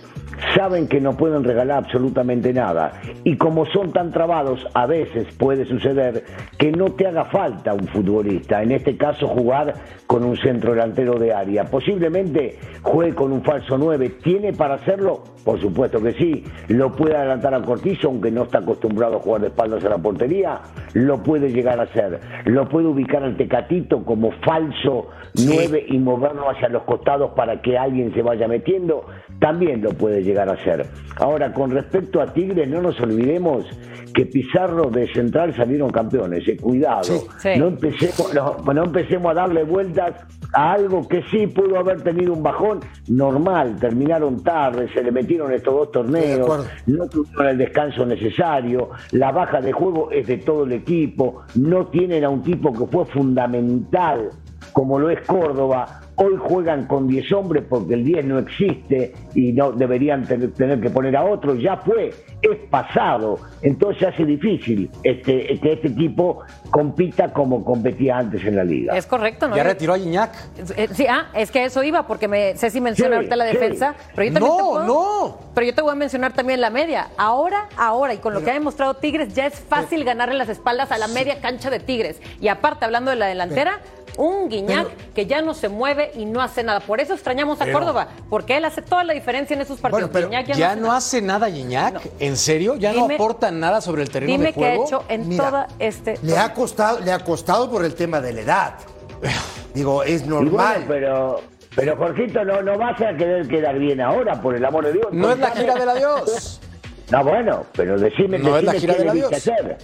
saben que no pueden regalar absolutamente nada. Y como son tan trabados, a veces puede suceder que no te haga falta un futbolista. En este caso, jugar con un centro delantero de área. Posiblemente juegue con un falso 9. ¿Tiene para hacerlo? Por supuesto que sí. Lo puede adelantar a Cortizo, aunque no está acostumbrado a jugar de espaldas a la portería. Lo puede llegar a hacer. Lo puede ubicar al Tecatito como falso 9 y moverlo hacia los costados para que alguien se vaya metiendo. También lo puede llegar a hacer. Ahora, con respecto a Tigres, no nos olvidemos que Pizarro de Central salieron campeones. eh, Cuidado. Sí. No, empecemos, no, no empecemos a darle vueltas a algo que sí pudo haber tenido un bajón normal. Terminaron tarde, se le metieron estos dos torneos, no tuvieron el descanso necesario. La baja de juego es de todo el equipo. No tienen a un tipo que fue fundamental como lo es Córdoba. Hoy juegan con 10 hombres porque el 10 no existe y no deberían tener, tener que poner a otro. Ya fue, es pasado. Entonces hace difícil este, que este equipo compita como competía antes en la liga. Es correcto, ¿no? Ya retiró a Iñak. Eh, Sí, ah, es que eso iba, porque me, Ceci menciona Sí, ahorita la sí. defensa, pero yo también No, te puedo- no. Pero yo te voy a mencionar también la media. Ahora, ahora, y con lo que ha demostrado Tigres, ya es fácil ganarle las espaldas a la media cancha de Tigres. Y aparte, hablando de la delantera, un Guiñac que ya no se mueve y no hace nada. Por eso extrañamos a Pero- Córdoba, porque él hace toda la diferencia en esos partidos. Guiñac Ya hace no nada. hace nada Iñak. ¿En serio? ¿Ya no Dime- aporta nada sobre el terreno Dime de qué ha juego? hecho en Mira, toda este. Le ha costado, le ha costado por el tema de la edad. Digo, es bueno, normal. pero, pero Jorgito, no, no vas a querer quedar bien ahora, por el amor de Dios. No es la gira del adiós. No, bueno, pero decime, No es la gira qué del debiste adiós. hacer.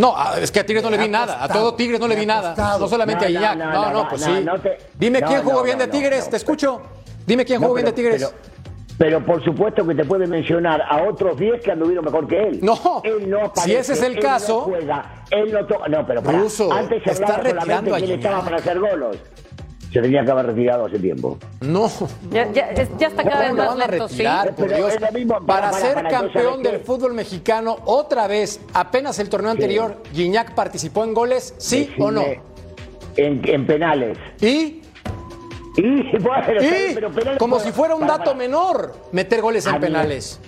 No, es que a Tigres no le vi nada. A todo Tigres no le vi nada. No solamente a Iñak. no, No, pues sí. no te- Dime quién jugó bien de Tigres. Te escucho. Dime quién jugó bien de Tigres. Pero, por supuesto que te puede mencionar a otros 10 que anduvieron mejor que él. No, él no si aparece, ese es el él caso- No juega, él no toca. No, pero para, Ruso, antes se está hablaba retirando a Gignac. estaba para hacer golos. Se tenía que haber retirado hace tiempo. No. Ya, ya- es- ya está cada vez ¿Cómo lo más lento, sí. por Pero Dios? es lo mismo, para- Para para- ser para, campeón del fútbol mexicano, otra vez, apenas el torneo anterior, Guiñac participó en goles, ¿sí o no? En, en penales. Y, Y bueno, y pero penales como si fuera un para, dato para. menor, meter goles en A mí- penales.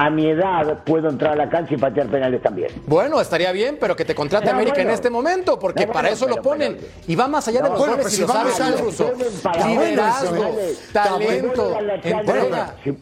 A mi edad puedo entrar a la cancha y patear penales también. Bueno, estaría bien, pero que te contrate No, América en este momento, porque No, para bueno, eso lo ponen. pero- y va más allá de No, los bueno, goles pues y si lo sabes, Liderazgo, talento, entrega. Si-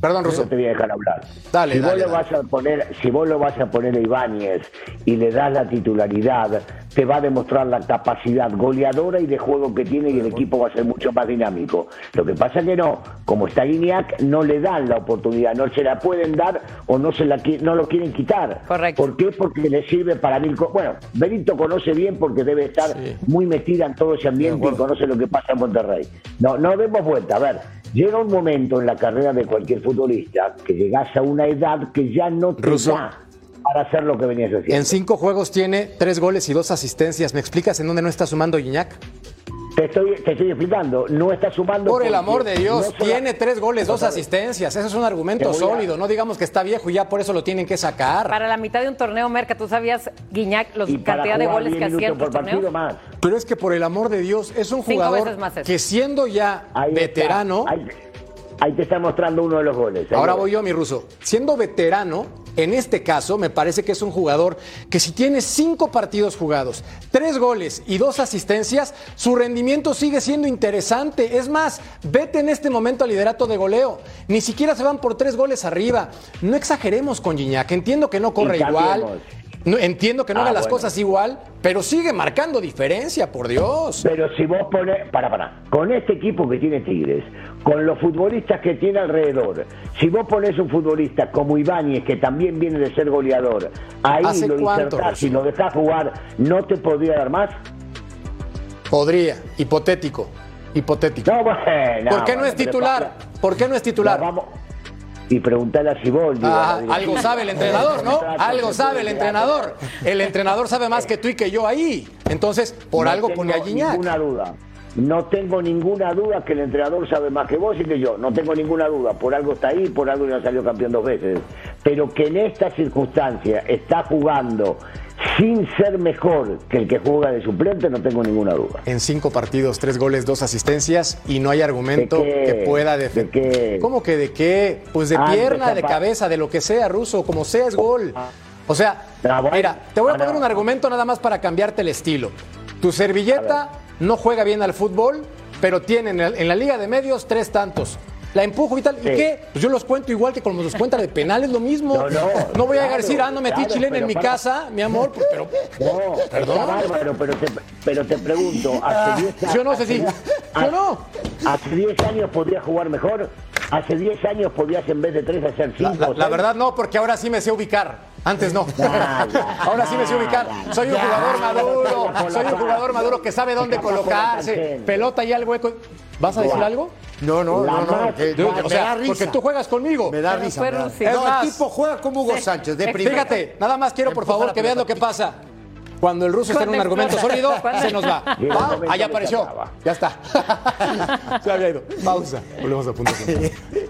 Perdón, No Ruso. te voy a dejar hablar. Dale, si dale, vos lo vas a poner, si vos lo vas a poner a Ibáñez y le das la titularidad, te va a demostrar la capacidad goleadora y de juego que tiene y el equipo va a ser mucho más dinámico. Lo que pasa que no, como está Guiñac, no le dan la oportunidad, no se la pueden dar o no se la no lo quieren quitar. Correcto. ¿Por qué? Porque le sirve para mil cosas. Bueno, Benito conoce bien porque debe estar Sí. muy metida en todo ese ambiente y conoce lo que pasa en Monterrey. No, no demos vuelta. A ver, llega un momento en la carrera de cualquier futbolista que llegas a una edad que ya no te Ruso. da para hacer lo que venías haciendo. En cinco juegos tiene tres goles y dos asistencias. ¿Me explicas en dónde no está sumando Guiñac? Te estoy, te estoy explicando, no está sumando. Por el amor de Dios, no tiene tres goles, dos asistencias. Ese es un argumento a- sólido. No digamos que está viejo y ya por eso lo tienen que sacar. Para la mitad de un torneo, Merca, ¿tú sabías, Guiñac, para cantidad de goles 10 que hacía en torneos? más. Pero es que por el amor de Dios, es un jugador más que siendo ya Ahí está. veterano, Ahí, ahí te está mostrando uno de los goles. Ahí ahora voy yo, mi ruso, siendo veterano, en este caso me parece que es un jugador que si tiene cinco partidos jugados, tres goles y dos asistencias, su rendimiento sigue siendo interesante. Es más, vete en este momento al liderato de goleo. Ni siquiera se van por tres goles arriba. No exageremos con Gignac. Entiendo que no corre igual. No, entiendo que no Ah, haga las bueno. cosas igual, pero sigue marcando diferencia, por Dios. Pero si vos pones, para, para, con este equipo que tiene Tigres, con los futbolistas que tiene alrededor, si vos pones un futbolista como Ibáñez, que también viene de ser goleador, ahí ¿Hace lo insertás y lo dejás jugar, ¿no te podría dar más? Podría, hipotético, hipotético. No, bueno. ¿Por qué no bueno, es titular? ¿Por qué no es titular? No, vamos. Y preguntarle a Siboldi. Ah, algo sabe el entrenador, ¿no? Algo sabe el entrenador. El entrenador sabe más que tú y que yo ahí. Entonces, por No algo pone a Gignac. ninguna duda. No tengo ninguna duda que el entrenador sabe más que vos y que yo. No tengo ninguna duda. Por algo está ahí, por algo ya salió campeón dos veces. Pero que en esta circunstancia está jugando sin ser mejor que el que juega de suplente, no tengo ninguna duda. En cinco partidos, tres goles, dos asistencias y no hay argumento ¿De que pueda ¿De defender. qué? ¿Cómo que de qué? Pues de pierna, de cabeza, de lo que sea, ruso, como sea es gol. O sea, Ah, bueno. mira, te voy a Ah, poner un argumento nada más para cambiarte el estilo. Tu servilleta no juega bien al fútbol, pero tiene en la, en la Liga de Medios tres tantos. La empujo y tal. ¿Y qué? Pues yo los cuento igual que como los cuenta de penales, lo mismo. No, no, voy a llegar a claro, decir, ah, no metí claro, chilena en mi para- casa, mi amor, pues, pero. No, Perdón. bárbaro, pero te, pero te pregunto, hace 10 años. ¿Sí o no, Ceci? ¿Sí o no? Hace 10 años podías jugar mejor. Hace 10 años podías en vez de 3 hacer 5. La, la- la verdad no, porque ahora sí me sé ubicar. Antes no. Ya, ya, ahora sí me sé ubicar. Soy un jugador maduro. Soy un jugador maduro que sabe dónde colocarse. Pelota y al hueco. ¿Vas a decir algo? No, no, La no, no. más- que- Dude, me o sea, da risa. porque tú juegas conmigo. Me da Pero risa. fue me da- Rusia. Es No, el tipo juega como Hugo Sánchez, de primera. Fíjate, nada más quiero por favor que vean lo que pasa. Cuando el ruso está en un argumento explota. sólido, se nos va. Allá que apareció. Ya está. Se había ido. Pausa. Volvemos a punto.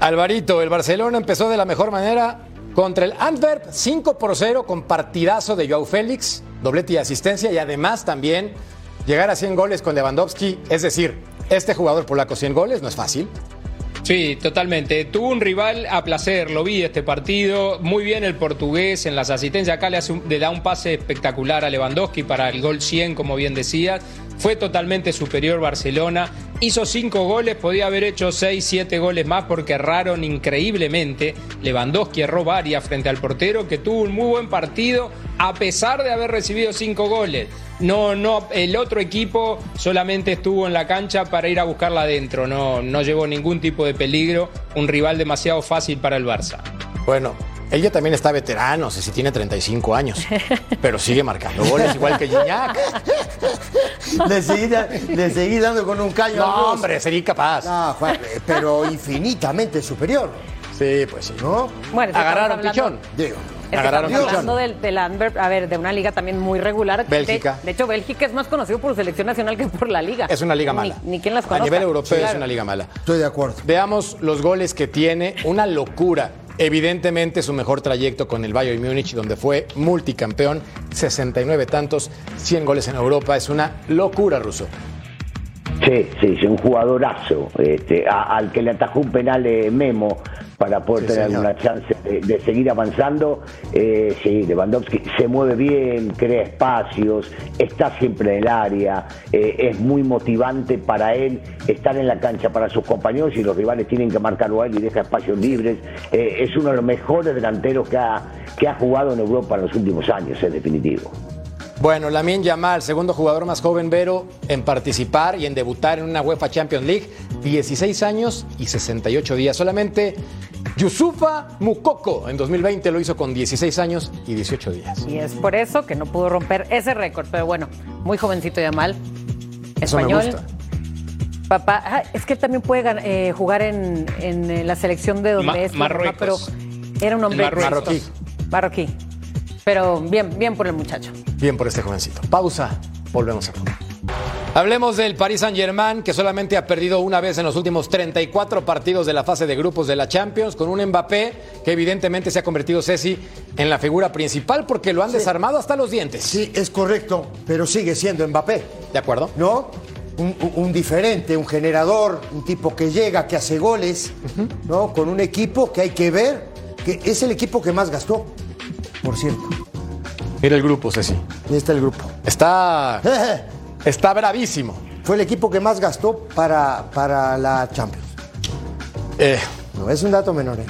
Alvarito, el Barcelona empezó de la mejor manera contra el Antwerp 5 por 0 con partidazo de Joao Félix, doblete y asistencia y además también llegar a 100 goles con Lewandowski. Es decir, este jugador polaco 100 goles no es fácil. Sí, totalmente. Tuvo un rival a placer, lo vi este partido. Muy bien el portugués en las asistencias. Acá le, hace un- da un pase espectacular a Lewandowski para el gol 100, como bien decías. Fue totalmente superior Barcelona. Hizo cinco goles, podía haber hecho seis, siete goles más porque erraron increíblemente. Lewandowski erró varias frente al portero, que tuvo un muy buen partido a pesar de haber recibido cinco goles. No, no, el otro equipo solamente estuvo en la cancha para ir a buscarla adentro, no, no llevó ningún tipo de peligro, un rival demasiado fácil para el Barça. Bueno, él ya también está veterano, no sé si tiene 35 años, pero sigue marcando goles igual que Gignac. Le seguí, le seguí dando con un caño No, hombre, sería capaz. No, Juan, pero infinitamente superior, Sí, pues sí. ¿no? Bueno, Agarraron pichón. Digo. Es Agarraron estamos hablando del, del a ver, de una liga también muy regular. Bélgica. De, hecho, Bélgica es más conocido por su selección nacional que por la liga. Es una liga Ni- mala. Ni, quien las A conozca. nivel europeo es Claro. una liga mala. Estoy de acuerdo. Veamos los goles que tiene, una locura. Evidentemente su mejor trayecto con el Bayern Múnich, donde fue multicampeón, 69 tantos, 100 goles en Europa, es una locura, Ruso. Sí, sí, sí, un jugadorazo. Este, al que le atajó un penal eh, Memo para poder Sí, tener señor. alguna chance de, de seguir avanzando. Eh, sí, Lewandowski se mueve bien, crea espacios, está siempre en el área, eh, es muy motivante para él estar en la cancha para sus compañeros y los rivales tienen que marcarlo a él y deja espacios libres. Eh, es uno de los mejores delanteros que ha, que ha jugado en Europa en los últimos años, es definitivo. Bueno, Lamine Yamal, segundo jugador más joven, Vero, en participar y en debutar en una UEFA Champions League, 16 años y 68 días. Solamente Yusufa Mukoko en 2020 lo hizo con 16 años y 18 días. Y es por eso que no pudo romper ese récord. Pero bueno, muy jovencito Yamal. Eso me Español. gusta. Papá, ah, es que él también puede eh, jugar en, en, eh, la selección de donde Ma- es. Pero era un hombre exitoso. Marroquí. Pero bien, bien por el muchacho. Bien por este jovencito. Pausa, volvemos a Hablemos del Paris Saint-Germain, que solamente ha perdido una vez en los últimos 34 partidos de la fase de grupos de la Champions, con un Mbappé que evidentemente se ha convertido, Ceci, en la figura principal porque lo han desarmado hasta los dientes. Sí, es correcto, pero sigue siendo Mbappé. ¿De acuerdo? ¿No? Un, diferente, un generador, un tipo que llega, que hace goles, ¿no? Con un equipo que hay que ver, que es el equipo que más gastó, por cierto. Mira el grupo, Ceci. Ahí está el grupo. Está, está bravísimo. Fue el equipo que más gastó para, para la Champions. Eh, No es un dato menor, ¿eh?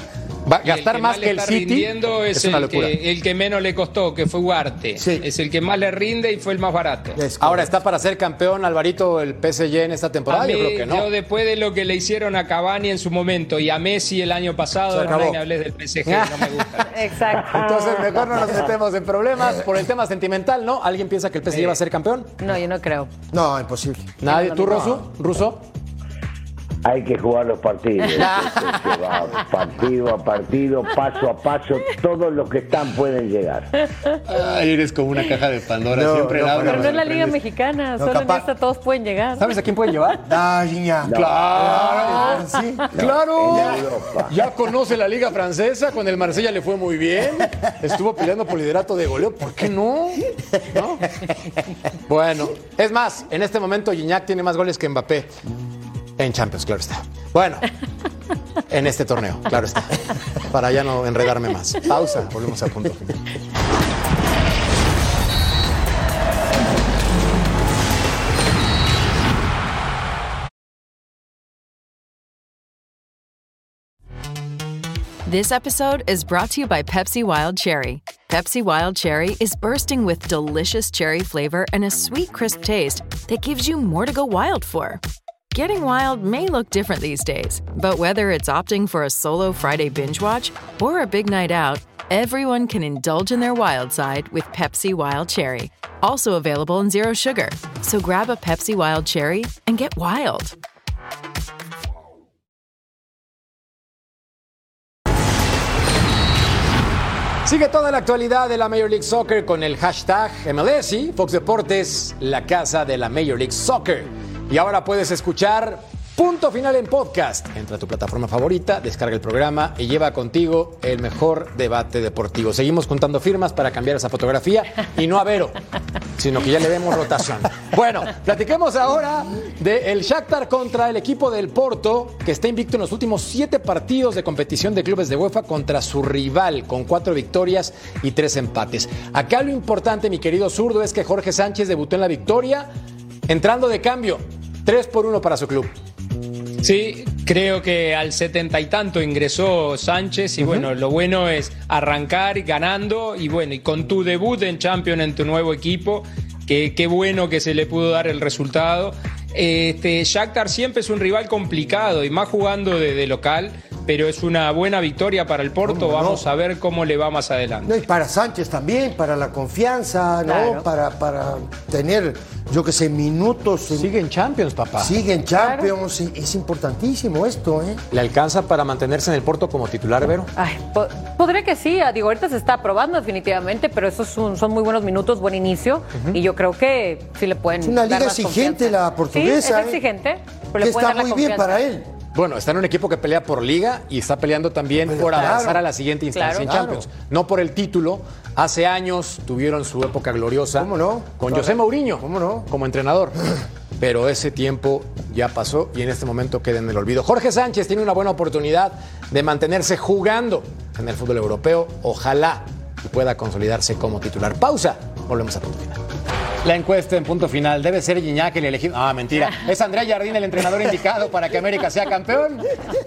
Va el gastar más le que el está City. rindiendo es, Es una el, locura. que, el que menos le costó, que fue Ugarte. Sí. Es el que más le rinde y fue el más barato. Es Ahora está para ser campeón Alvarito el PSG en esta temporada. Mí, Yo creo que no. yo después de lo que le hicieron a Cavani en su momento y a Messi el año pasado, no me hables del PSG, no me gusta. Exacto. Entonces mejor no nos metemos en problemas por el tema sentimental, ¿no? ¿Alguien piensa que el PSG va a ser campeón? No, yo no creo. No, imposible. Nadie. no, ¿Tú, no. Rosu? ¿Ruso? Hay que jugar los partidos. Partido a partido, paso a paso, todos los que están pueden llegar. Ay, eres como una caja de Pandora. No, Siempre no, la abres, Pero no es la Liga. Mexicana, No, solo capaz- en esta todos pueden llegar. ¿Sabes a quién pueden llevar? Ah, niña. ¡Claro! Sí. ¡Claro! Ya conoce la Liga Francesa, con el Marsella le fue muy bien. Estuvo peleando por liderato de goleo. ¿Por qué no? ¿No? Bueno, es más, en este momento Gignac tiene más goles que Mbappé en Champions, claro está. Bueno, en este torneo, claro está. Para ya no enredarme más. Pausa, volvemos a punto final. This episode is brought to you by Pepsi Wild Cherry. Pepsi Wild Cherry is bursting with delicious cherry flavor and a sweet, crisp taste that gives you more to go wild for. Getting wild may look different these days, but whether it's opting for a solo Friday binge watch or a big night out, everyone can indulge in their wild side with Pepsi Wild Cherry. Also available in Zero Sugar. So grab a Pepsi Wild Cherry and get wild. Sigue toda la actualidad de la Major League Soccer con el hashtag MLS y Fox Deportes, la casa de la Major League Soccer. Y ahora puedes escuchar Punto Final en podcast. Entra a tu plataforma favorita, descarga el programa y lleva contigo el mejor debate deportivo. Seguimos contando firmas para cambiar esa fotografía y no a Vero, sino que ya le demos rotación. Bueno, platiquemos ahora del Shakhtar contra el equipo del Porto, que está invicto en los últimos siete partidos de competición de clubes de UEFA contra su rival, con cuatro victorias y tres empates. Acá lo importante, mi querido zurdo, es que Jorge Sánchez debutó en la victoria entrando de cambio. Tres por uno para su club. Sí, creo que al setenta y tanto ingresó Sánchez y bueno, lo bueno es arrancar ganando y bueno, y con tu debut en Champions en tu nuevo equipo, que qué bueno que se le pudo dar el resultado. Este, Shakhtar siempre es un rival complicado y más jugando de, de local, pero es una buena victoria para el Porto. Vamos a ver cómo le va más adelante. No, y para Sánchez también, para la confianza, ¿no? Claro. Para, para tener, yo que sé, minutos. Sigue en Champions, papá. Sigue en Champions. Es importantísimo esto, ¿eh? ¿Le alcanza para mantenerse en el Porto como titular, Vero? Ay, po- podría que sí, ah, digo, ahorita se está probando definitivamente, pero esos son, son muy buenos minutos, buen inicio, y yo creo que sí le pueden Es una dar liga más exigente confianza. la portuguesa, Sí, es ¿eh? exigente, pero Que le está dar la muy bien para él. Bueno, está en un equipo que pelea por liga y está peleando también por claro. avanzar a la siguiente instancia Claro. en Claro. Champions. No por el título. Hace años tuvieron su época gloriosa con José Mourinho como entrenador. Pero ese tiempo ya pasó y en este momento queda en el olvido. Jorge Sánchez tiene una buena oportunidad de mantenerse jugando en el fútbol europeo. Ojalá y pueda consolidarse como titular. Pausa. Volvemos a punto final. La encuesta en punto final debe ser Gignac el elegido. Ah, mentira. ¿Es Andrea Jardín el entrenador indicado para que América sea campeón?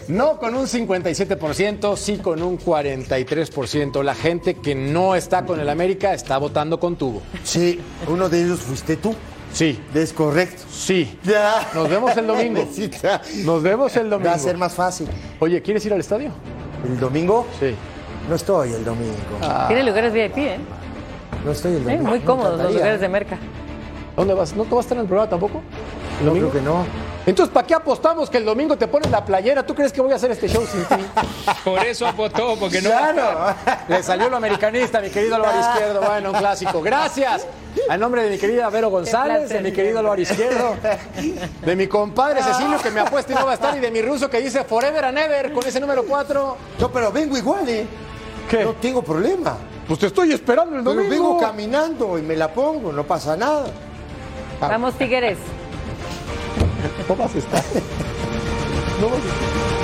No con un 57%, sí con un 43%. La gente que no está con el América está votando con tubo. Sí, uno de ellos fuiste tú. Sí. Es correcto. Sí. Ya. Nos vemos el domingo. Nos vemos el domingo. Va a ser más fácil. Oye, ¿quieres ir al estadio? ¿El domingo? Sí. No estoy el domingo. Tiene lugares VIP, ¿eh? No estoy el Sí, domingo. muy Me cómodos los lugares de merca. ¿Dónde vas? ¿No te vas a estar en el programa tampoco? ¿El No, creo que no. Entonces, ¿para qué apostamos que el domingo te pones la playera? ¿Tú crees que voy a hacer este show sin ti? Por eso apostó, porque no. Claro. Le salió lo americanista, mi querido Álvaro Izquierdo. Bueno, un clásico. Gracias. A nombre de mi querida Vero González, de mi querido Álvaro Izquierdo, de mi compadre Cecilio que me apuesta y no va a estar, y de mi ruso que dice Forever and Ever con ese número 4. No, pero vengo igual, ¿eh? ¿Qué? No tengo problema. Pues te estoy esperando el Pero domingo. vengo caminando y me la pongo, no pasa nada. Vamos, Tigres. No vas a estar. No vas a estar.